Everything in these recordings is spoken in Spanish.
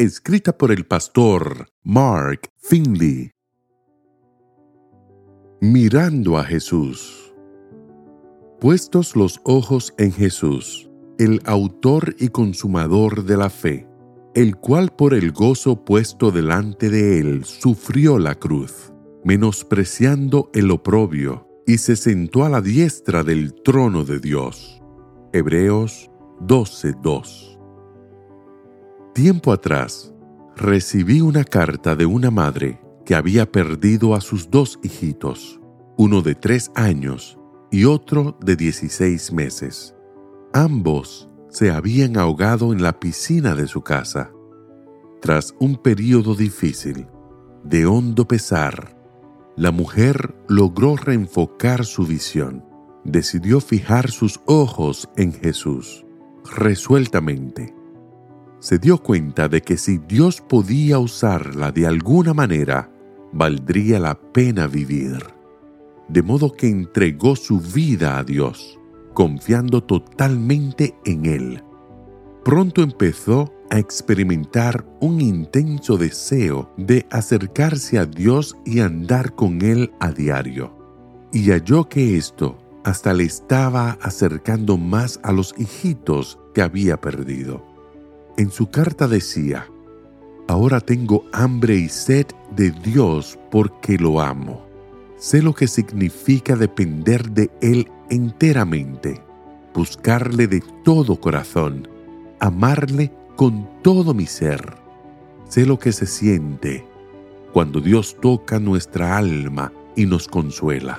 escrita por el pastor Mark Finley. Mirando a Jesús. Puestos los ojos en Jesús, el autor y consumador de la fe, el cual por el gozo puesto delante de él sufrió la cruz, menospreciando el oprobio, y se sentó a la diestra del trono de Dios. Hebreos 12:2 Tiempo atrás, recibí una carta de una madre que había perdido a sus dos hijitos, uno de tres años y otro de 16 meses. Ambos se habían ahogado en la piscina de su casa. Tras un periodo difícil, de hondo pesar, la mujer logró reenfocar su visión. Decidió fijar sus ojos en Jesús, resueltamente se dio cuenta de que si Dios podía usarla de alguna manera, valdría la pena vivir. De modo que entregó su vida a Dios, confiando totalmente en Él. Pronto empezó a experimentar un intenso deseo de acercarse a Dios y andar con Él a diario. Y halló que esto hasta le estaba acercando más a los hijitos que había perdido. En su carta decía, Ahora tengo hambre y sed de Dios porque lo amo. Sé lo que significa depender de Él enteramente, buscarle de todo corazón, amarle con todo mi ser. Sé lo que se siente cuando Dios toca nuestra alma y nos consuela.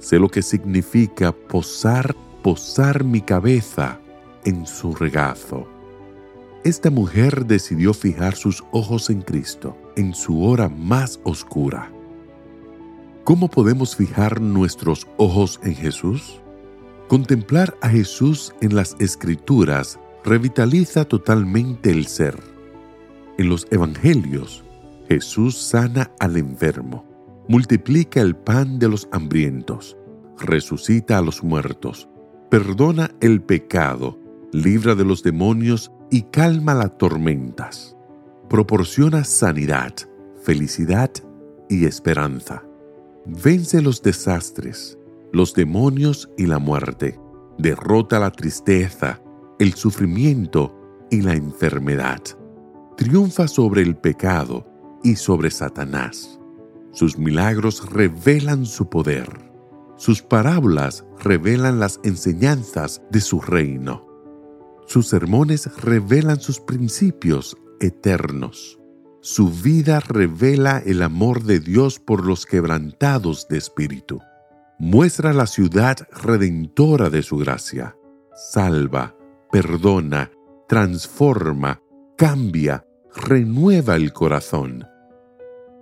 Sé lo que significa posar, posar mi cabeza en su regazo esta mujer decidió fijar sus ojos en Cristo en su hora más oscura. ¿Cómo podemos fijar nuestros ojos en Jesús? Contemplar a Jesús en las Escrituras revitaliza totalmente el ser. En los Evangelios, Jesús sana al enfermo, multiplica el pan de los hambrientos, resucita a los muertos, perdona el pecado, libra de los demonios y calma las tormentas. Proporciona sanidad, felicidad y esperanza. Vence los desastres, los demonios y la muerte. Derrota la tristeza, el sufrimiento y la enfermedad. Triunfa sobre el pecado y sobre Satanás. Sus milagros revelan su poder. Sus parábolas revelan las enseñanzas de su reino. Sus sermones revelan sus principios eternos. Su vida revela el amor de Dios por los quebrantados de espíritu. Muestra la ciudad redentora de su gracia. Salva, perdona, transforma, cambia, renueva el corazón.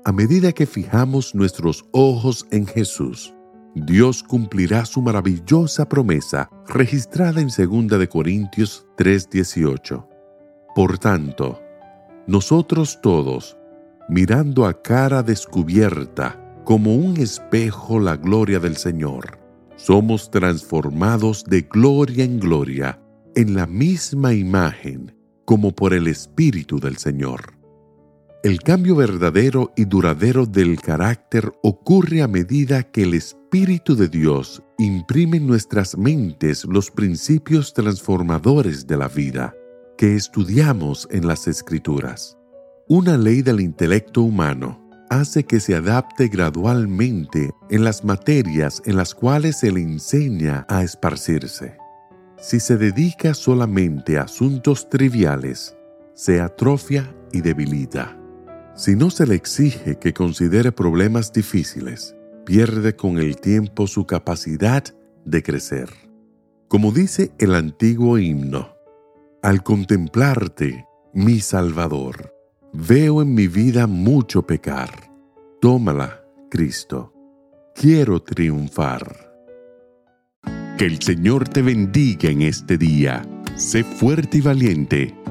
A medida que fijamos nuestros ojos en Jesús, Dios cumplirá su maravillosa promesa registrada en 2 de Corintios 3:18. Por tanto, nosotros todos, mirando a cara descubierta como un espejo la gloria del Señor, somos transformados de gloria en gloria en la misma imagen como por el Espíritu del Señor. El cambio verdadero y duradero del carácter ocurre a medida que el Espíritu de Dios imprime en nuestras mentes los principios transformadores de la vida que estudiamos en las Escrituras. Una ley del intelecto humano hace que se adapte gradualmente en las materias en las cuales se le enseña a esparcirse. Si se dedica solamente a asuntos triviales, se atrofia y debilita. Si no se le exige que considere problemas difíciles, pierde con el tiempo su capacidad de crecer. Como dice el antiguo himno, al contemplarte, mi Salvador, Veo en mi vida mucho pecar. Tómala, Cristo. Quiero triunfar. Que el Señor te bendiga en este día. Sé fuerte y valiente.